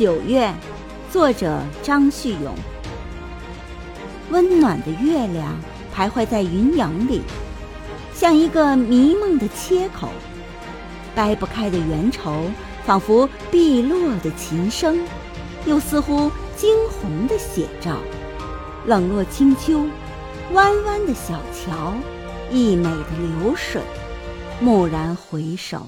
九月，作者张旭勇。温暖的月亮徘徊在云影里，像一个迷梦的切口，掰不开的缘愁，仿佛碧落的琴声，又似乎惊鸿的写照。冷落清秋，弯弯的小桥，溢美的流水，蓦然回首。